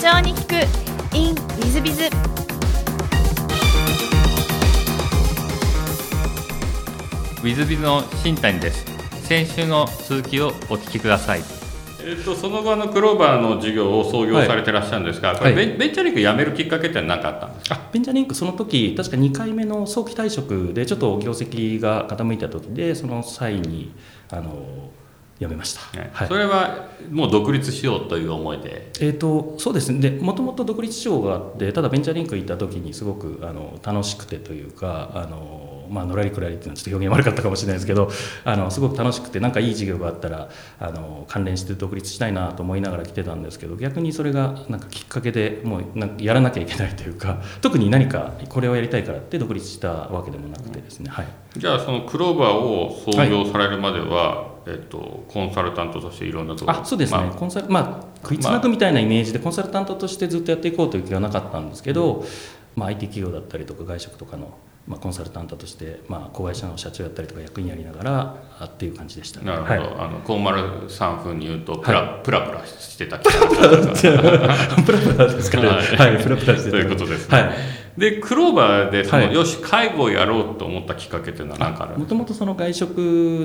長に聞く in ウィズビズ。ウィズビズの新谷です。先週の続きをお聞きください。えっと、その後のクローバーの事業を創業されてらっしゃるんですが、はい、これベン、ベンチャーリンク辞めるきっかけって何かあったんですか？ベンチャーリンクその時確か2回目の早期退職でちょっと業績が傾いた時でその際にあの辞めました、はい、それはもう独立しようという思いで、えーと、そうですね。もともと独立しようがあってただベンチャーリンク行った時にすごくあの楽しくてというかあのまあ、のらりくらりっていうのはちょっと表現悪かったかもしれないですけどあのすごく楽しくてなんかいい事業があったらあの関連して独立したいなと思いながら来てたんですけど逆にそれがなんかきっかけでもうなんかやらなきゃいけないというか特に何かこれをやりたいからって独立したわけでもなくてですね、はい、じゃあそのクローバーを創業されるまでは、はいえっと、コンサルタントとしていろんなところあそうですね、まあ、コンサルまあ食いつなぐみたいなイメージでコンサルタントとしてずっとやっていこうという気はなかったんですけど、まあ、IT 企業だったりとか外食とかのまあ、コンサルタントとして、まあ、子会社の社長やったりとか役員やりながらあっていう感じでした、ね、なるほど、はい、あの高丸さん風に言うとプラはい、プラプラしてたプラプラプラプラですかね。はい、はい、プラプラしてたということですね、はい、でクローバーでその、はい、よし介護をやろうと思ったきっかけっていうのは何かあるもともとその外食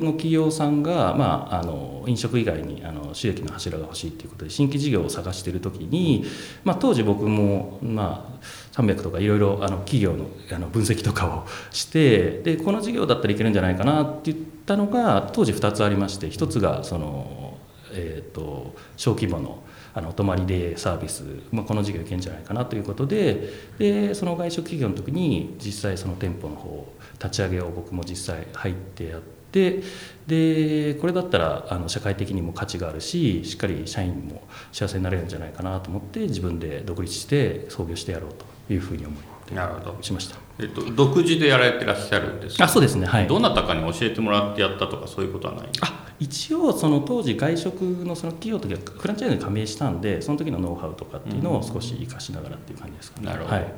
の企業さんが、まあ、あの飲食以外にあの収益の柱が欲しいということで新規事業を探している時に、まあ、当時僕も、まあ、300とかいろいろあの企業のあの分析とかをしてでこの事業だったらいけるんじゃないかなって言ったのが当時2つありまして1つがその、えーと、小規模のあのお泊まりでサービス、まあ、この事業いけるんじゃないかなということででその外食企業の時に実際その店舗の方立ち上げを僕も実際入ってやって。ででこれだったらあの社会的にも価値があるししっかり社員も幸せになれるんじゃないかなと思って自分で独立して創業してやろうというふうに思ってなるほど。しました、えっと、独自でやられてらっしゃるんですあそうですね。はい。どなたかに教えてもらってやったとかそういうことはないあ一応その当時外食のその企業とはフランチャイズに加盟したんでその時のノウハウとかっていうのを少し生かしながらっていう感じですかね、なるほど、はい。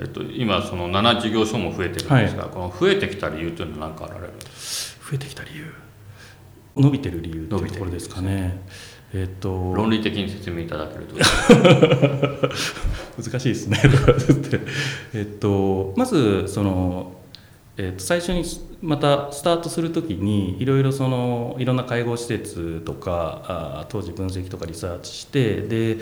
えっと、今その7事業所も増えてるんですが、はい、この増えてきた理由というのは何かあられるんですか？増えてきた理由。伸びてる理由というところですかね。えっと、論理的に説明いただけると。難しいですね。えっとまずその、えっと、最初にまたスタートする時にいろいろそのいろんな介護施設とかあ当時分析とかリサーチしてで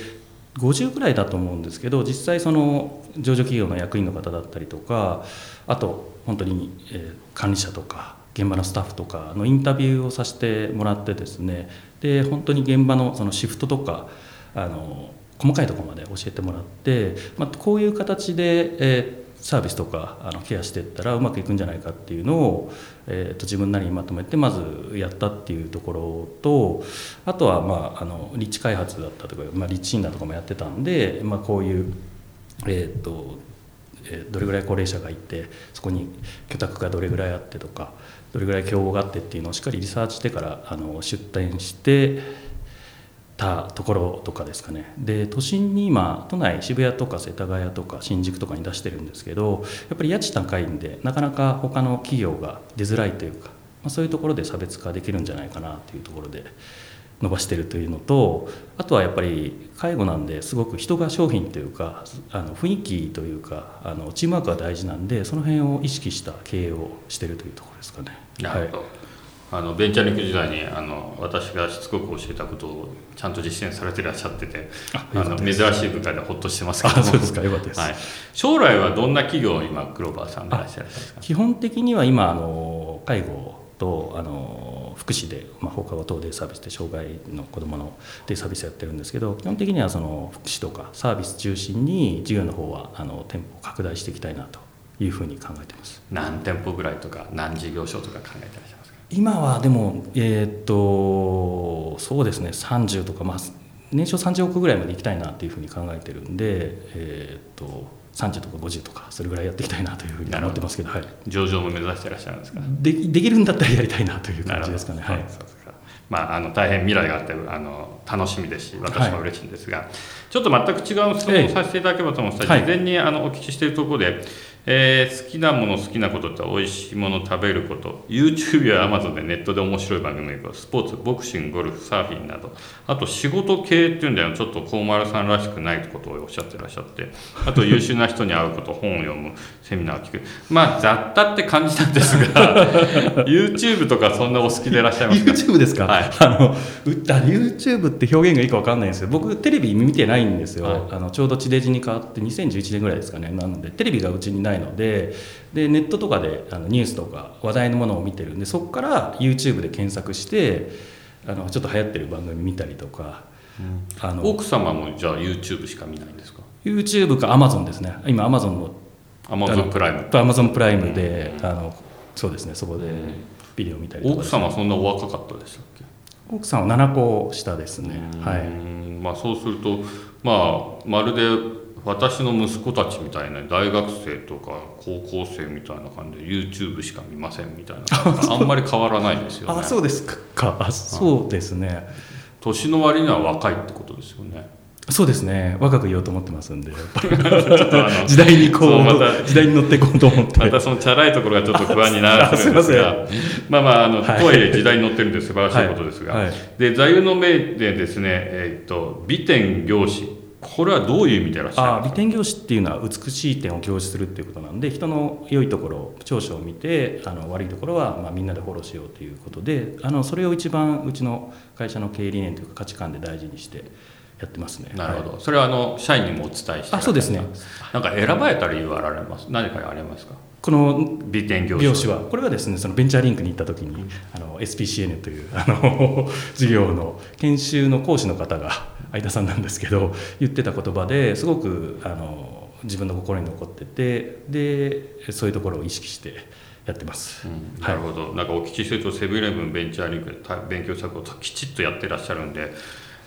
50ぐらいだと思うんですけど実際その上場企業の役員の方だったりとかあと本当に、え、管理者とか現場のスタッフとかのインタビューをさせてもらってですねで本当に現場のそのシフトとかあの細かいところまで教えてもらって、まあ、こういう形で、えー、サービスとかあのケアしていったらうまくいくんじゃないかっていうのを、えー、と自分なりにまとめてまずやったっていうところとあとは、まあ、あの立地開発だったとか、まあ、立地診断とかもやってたんで、まあ、こういう、えーとえどれぐらい高齢者がいてそこに居宅がどれぐらいあってとかどれぐらい競合があってっていうのをしっかりリサーチしてからあの出店してたところとかですかね。で都心に今都内渋谷とか世田谷とか新宿とかに出してるんですけどやっぱり家賃高いんでなかなか他の企業が出づらいというか、まあ、そういうところで差別化できるんじゃないかなというところで伸ばしてるというのとあとはやっぱり介護なんですごく人が商品というかあの雰囲気というかあのチームワークが大事なんでその辺を意識した経営をしてるというところですかね。はいあのベンチャーリンク時代にあの私がしつこく教えたことをちゃんと実践されていらっしゃっててあの珍しい舞台でほっとしてます。けどそうですかよかったです、はい、将来はどんな企業を今クローバーさんでいらっしゃるんですか？基本的には今あの介護とあの福祉で、まあ、放課後等デイサービスで障害の子どものデイサービスやってるんですけど基本的にはその福祉とかサービス中心に事業の方はあの店舗を拡大していきたいなというふうに考えてます。何店舗ぐらいとか何事業所とか考えてらっしゃいますか今はでもえー、っとそうですね30とかまあ年商30億ぐらいまでいきたいなっていうふうに考えてるんでえー、っと30とか50とかそれぐらいやっていきたいなというふうに思ってますけど、はい、上場も目指していらっしゃるんですか？でできるんだったらやりたいなという感じですかね。はい、まあ、あの大変未来があってあの楽しみですし私も嬉しいんですが、はい、ちょっと全く違う質問をさせていただければと思うんですが、はい、事前にあのお聞きしているところで、えー、好きなもの好きなことって美味しいもの食べること。YouTube や Amazon でネットで面白い番組スポーツボクシングゴルフサーフィンなど。あと仕事系っていうんだよ。ちょっと高丸さんらしくないことをおっしゃってらっしゃって。あと優秀な人に会うこと本を読む。セミナーを聞く。まあ雑多って感じなんですが。YouTube とかそんなお好きでいらっしゃいますか？YouTube ですか、はい、あの YouTube って表現がいいか分かんないんですけど僕テレビ見てないんですよ、はい、あのちょうど地デジに変わって2011年ぐらいですかね。なのでテレビがうちにないのででネットとかであのニュースとか話題のものを見てるんでそこから YouTube で検索してあのちょっと流行ってる番組見たりとか、うん、あの奥様もじゃあ YouTube しか見ないんですか？YouTube か Amazon ですね。今 Amazon の Amazon プライム Amazon プライム。で、うん、あのそうですねそこでビデオ見たりとか奥様そんなお若かったでしたっけ？奥さんは7個下ですね。はい。まあそうするとまあまるで私の息子たちみたいな大学生とか高校生みたいな感じで YouTube しか見ませんみたいな。あんまり変わらないですよね。あそうですか。あそうですね。年の割には若いってことですよね。そうですね。若く言おうと思ってますんで 時代にこうまた時代に乗っていこうと思って。またそのチャラいところがちょっと不安になるんですが。まあまああの、はい、とはいえ時代に乗ってるんで素晴らしいことですが、はい。はい、で座右の銘でですね、えー、っと美点行師これはどういう意味でいらっしゃるんですか美点業師っていうのは美しい点を享受するっていうことなんで人の良いところ長所を見てあの悪いところはまあみんなでフォローしようということであのそれを一番うちの会社の経営理念というか価値観で大事にしてやってますね。なるほど、はい、それはあの社員にもお伝えしてあそうですね。なんか選ばれた理由はあられます？何かありますか？この美点業種はこれはですねそのベンチャーリンクに行った時にあの SPCN というあの 授業の研修の講師の方が相田さんなんですけど言ってた言葉ですごくあの自分の心に残っててでそういうところを意識してやってます、うん、なるほど、はい、なんかお聞きするとセブンイレブンベンチャーリンクで勉強したことをきちっとやってらっしゃるんで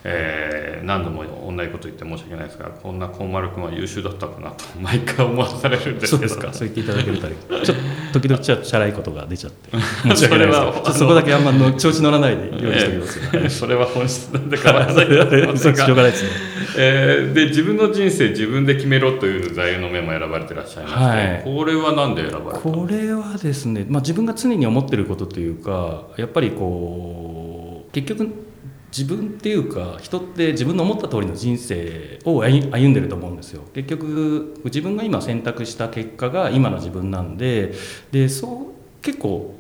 えー、何度も同じこと言って申し訳ないですがこんな幸丸君は優秀だったかなと 毎回思わされるんですけどそう言っていただけるとちょっと時々ちょっとチャラいことが出ちゃって。申し訳ないです。そこだけあんまの調子乗らないで用意しておきます、えー、それは本質なんで構わないです しょうがないですね、えー、で自分の人生自分で決めろという座右の銘も選ばれてらっしゃいまして、はい、これは何で選ばれたこれはですね、まあ、自分が常に思ってることというかやっぱりこう結局自分っていうか人って自分の思った通りの人生を歩んでると思うんですよ。結局自分が今選択した結果が今の自分なんででそう結構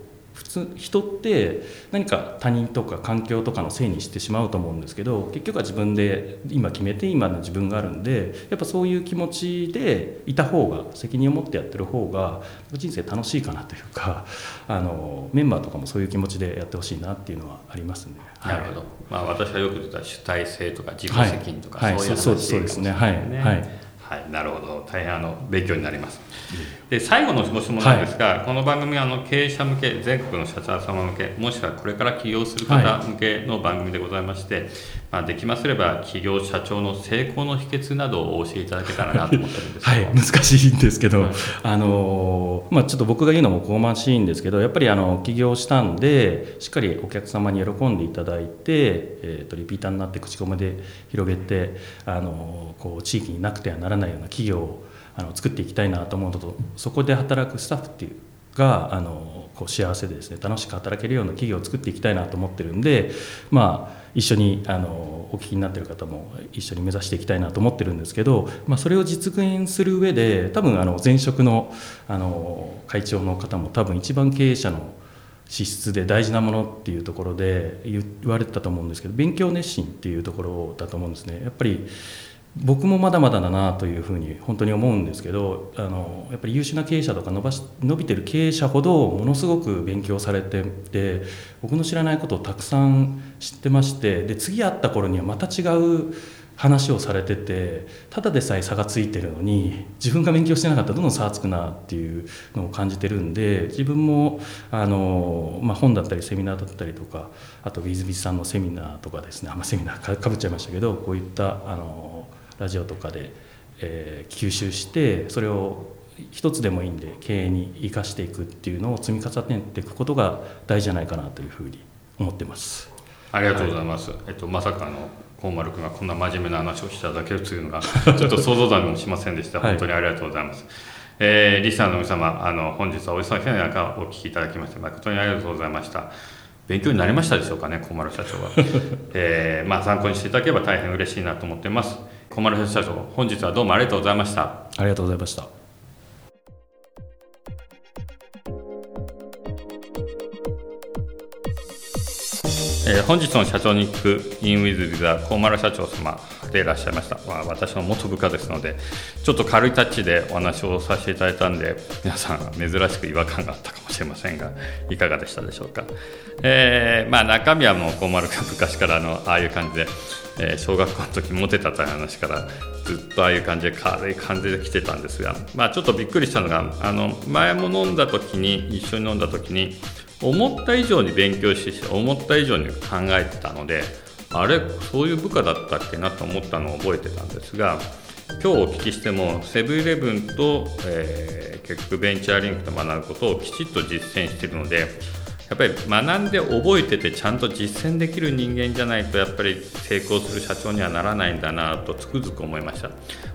人って何か他人とか環境とかのせいにしてしまうと思うんですけど結局は自分で今決めて今の自分があるんでやっぱそういう気持ちでいた方が責任を持ってやってる方が人生楽しいかなというかあのメンバーとかもそういう気持ちでやってほしいなっていうのはありますね。なるほど、まあ、私はよく言った主体性とか自己責任とか、はい、そういう話ですね。はい、はいはい、なるほど。大変あの勉強になります。で最後のご質問なんですが、はい、この番組はあの経営者向け全国の社長様向けもしくはこれから起業する方向けの番組でございまして、はい、まあ、できますれば企業社長の成功の秘訣などをお教えいただけたらなと思ってるんです はい難しいんですけど、はい、あのまあ、ちょっと僕が言うのもこましいんですけどやっぱりあの起業したんでしっかりお客様に喜んでいただいて、えーと、とリピーターになって口コミで広げてあのこう地域になくてはならないような企業をあの作っていきたいなと思うのとそこで働くスタッフっていうがあのこう幸せでですね楽しく働けるような企業を作っていきたいなと思ってるんでまあ一緒にあのお聞きになってる方も一緒に目指していきたいなと思ってるんですけど、まあ、それを実現する上で多分あの前職のあの会長の方も多分一番経営者の資質で大事なものっていうところで言われてたと思うんですけど勉強熱心っていうところだと思うんですね。やっぱり僕もまだまだだなというふうに本当に思うんですけどあのやっぱり優秀な経営者とか伸ばし伸びてる経営者ほどものすごく勉強されてて僕の知らないことをたくさん知ってましてで次会った頃にはまた違う話をされててただでさえ差がついてるのに自分が勉強してなかったらどんどん差がつくなっていうのを感じてるんで自分もあの、まあ、本だったりセミナーだったりとかあとウィズビズさんのセミナーとかですねあ、まあ、セミナーかぶっちゃいましたけどこういったあのラジオとかで、えー、吸収してそれを一つでもいいんで経営に生かしていくっていうのを積み重ねていくことが大事じゃないかなというふうに思ってます。ありがとうございます。はい、えっとまさかの本丸君がこんな真面目な話をしただけるというのが ちょっと想像だにもしませんでした。本当にありがとうございます。えー、リスナーの皆様あの本日はお忙しい中お聞きいただきまして誠にありがとうございました勉強になりましたでしょうかね小丸社長は、えー、まあ、参考にしていただければ大変嬉しいなと思っています小丸社長本日はどうもありがとうございました。ありがとうございました。えー、本日の社長に聞くインウィズビザ小丸社長様でいらっしゃいました、まあ、私の元部下ですのでちょっと軽いタッチでお話をさせていただいたんで皆さん珍しく違和感があったかもしれませんがいかがでしたでしょうか、えー、まあ、中身はもう小丸が昔からのああいう感じで、えー、小学校の時モテたという話からずっとああいう感じで軽い感じで来てたんですが、まあ、ちょっとびっくりしたのがあの前も飲んだ時に一緒に飲んだ時に思った以上に勉強して思った以上に考えてたのであれそういう部下だったっけなと思ったのを覚えてたんですが今日お聞きしてもセブンイレブンと、えー、結局ベンチャーリンクと学ぶことをきちっと実践しているのでやっぱり学んで覚えててちゃんと実践できる人間じゃないとやっぱり成功する社長にはならないんだなとつくづく思いました。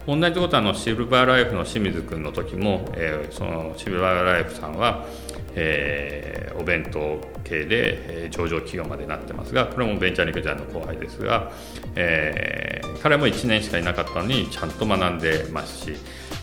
同じことあのシルバーライフの清水君の時も、えー、そのシルバーライフさんはえー、お弁当系で、え、上場企業までなってますがこれもベンチャーリンクジャーの後輩ですが、えー、彼も1年しかいなかったのにちゃんと学んでますし、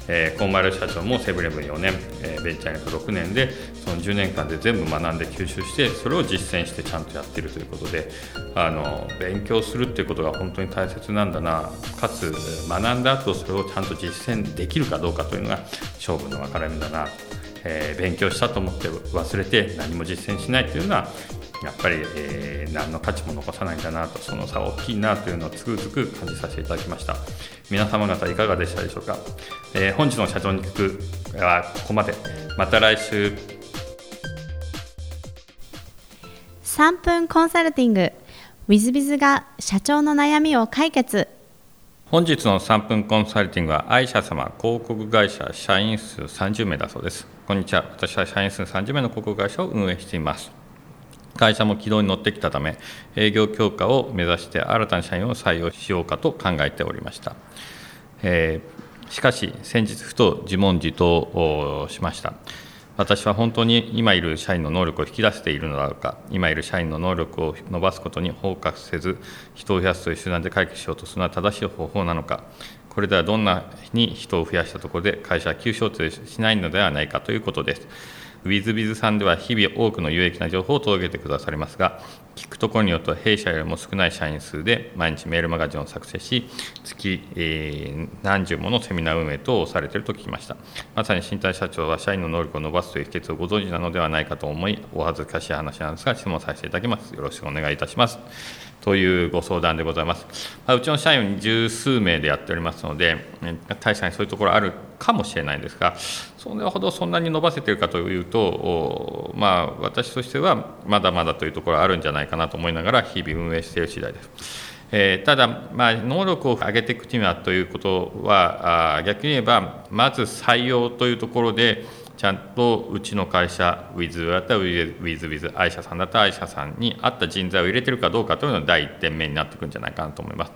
えー、コンマイル社長もセブンイレブン4年、えー、ベンチャーリンク6年でその10年間で全部学んで吸収してそれを実践してちゃんとやってるということであの勉強するっていうことが本当に大切なんだなかつ学んだ後それをちゃんと実践できるかどうかというのが勝負の分かれ目だな。えー、勉強したと思って忘れて何も実践しないというのはやっぱり、えー、何の価値も残さないんだなとその差大きいなというのをつくづく感じさせていただきました。皆様方いかがでしたでしょうか、えー、本日の社長に聞くはここまで。また来週。3分コンサルティング。w i z b i が社長の悩みを解決。本日の3分コンサルティングは愛社様広告会社社員数30名だそうです。こんにちは。私は社員数30名の広告会社を運営しています。会社も軌道に乗ってきたため営業強化を目指して新たな社員を採用しようかと考えておりました、えー、しかし先日ふと自問自答をしました。私は本当に今いる社員の能力を引き出しているのだろうか、今いる社員の能力を伸ばすことに包括せず、人を増やすという手段で解決しようとするのは正しい方法なのか、これではどんなに人を増やしたところで会社は急承知しないのではないかということです。ウィズビズさんでは日々多くの有益な情報を届けてくださりますが、聞くところによっては弊社よりも少ない社員数で毎日メールマガジンを作成し、月、えー、何十ものセミナー運営等をされていると聞きました。まさに新体社長は社員の能力を伸ばすという秘訣をご存知なのではないかと思い、お恥ずかしい話なんですが、質問させていただきます。よろしくお願いいたします。というご相談でございます。ま、うちの社員十数名でやっておりますので、確かにそういうところあるかもしれないんですが、それほどそんなに伸ばせているかというと、まあ、私としてはまだまだというところあるんじゃないかなと思いながら、日々運営している次第です。えー、ただ、まあ、能力を上げていくにはということは、あ逆に言えば、まず採用というところで、ちゃんとうちの会社、ウィズだったらウィズウィズ、愛社さんだったら愛社さんに合った人材を入れてるかどうかというのが第一点目になってくるんじゃないかなと思います。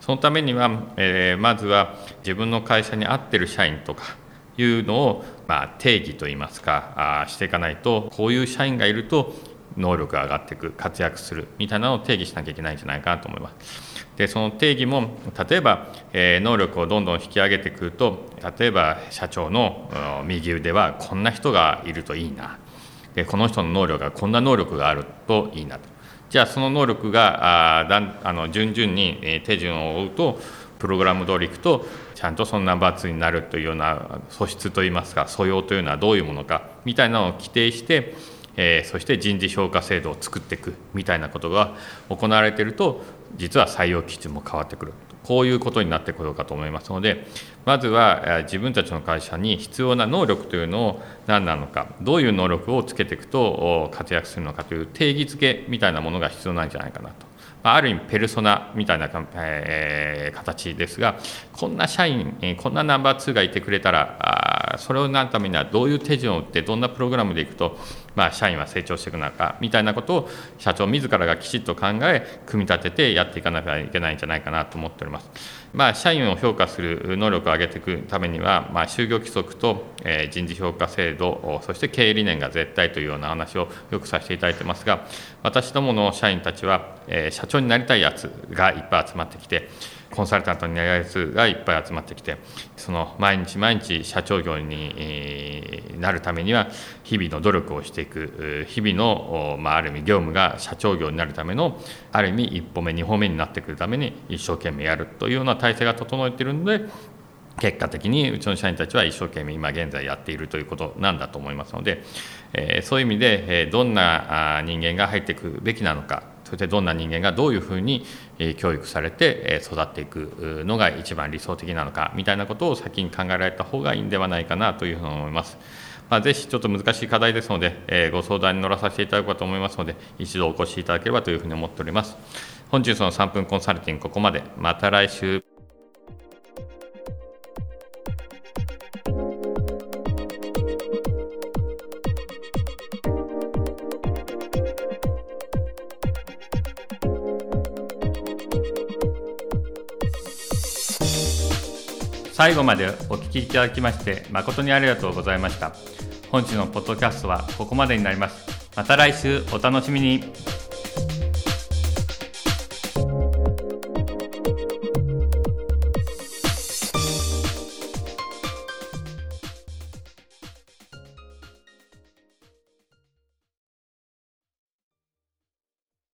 そのためには、えー、まずは自分の会社に合ってる社員とかいうのを、まあ、定義といいますかあしていかないと、こういう社員がいると能力が上がっていく、活躍するみたいなのを定義しなきゃいけないんじゃないかなと思います。でその定義も例えば、え、能力をどんどん引き上げてくると例えば社長の右腕はこんな人がいるといいな。でこの人の能力がこんな能力があるといいなと。じゃあその能力があだんあの順々に手順を追うとプログラム通りいくとちゃんとそのナンバー2になるというような素質といいますか素養というのはどういうものかみたいなのを規定してえー、そして人事評価制度を作っていくみたいなことが行われていると実は採用基準も変わってくるこういうことになってこようかと思いますのでまずは自分たちの会社に必要な能力というのを何なのかどういう能力をつけていくと活躍するのかという定義づけみたいなものが必要なんじゃないかなと。ある意味ペルソナみたいな、え、形ですがこんな社員こんなナンバー2がいてくれたらそれをなるためにはどういう手順を打ってどんなプログラムでいくとまあ、社員は成長していくのかみたいなことを社長自らがきちっと考え組み立ててやっていかなきゃいけないんじゃないかなと思っております。まあ、社員を評価する能力を上げていくためには、まあ、就業規則と、え人事評価制度そして経営理念が絶対というような話をよくさせていただいてますが私どもの社員たちは、え社長になりたいやつがいっぱい集まってきてコンサルタントになるやつがいっぱい集まってきてその毎日毎日社長業になるためには日々の努力をしていく日々の、まあ、ある意味業務が社長業になるためのある意味一歩目二歩目になってくるために一生懸命やるというような体制が整えているので結果的にうちの社員たちは一生懸命今現在やっているということなんだと思いますので、えー、そういう意味で、えどんな人間が入っていくべきなのかそしてどんな人間がどういうふうに教育されて育っていくのが一番理想的なのかみたいなことを先に考えられた方がいいんではないかなというふうに思います。まあ、ぜひちょっと難しい課題ですので、えご相談に乗らさせていただこうと思いますので、一度お越しいただければというふうに思っております。本日の3分コンサルティングここまで。また来週。最後までお聞きいただきまして誠にありがとうございました。本日のポッドキャストはここまでになります。また来週お楽しみに。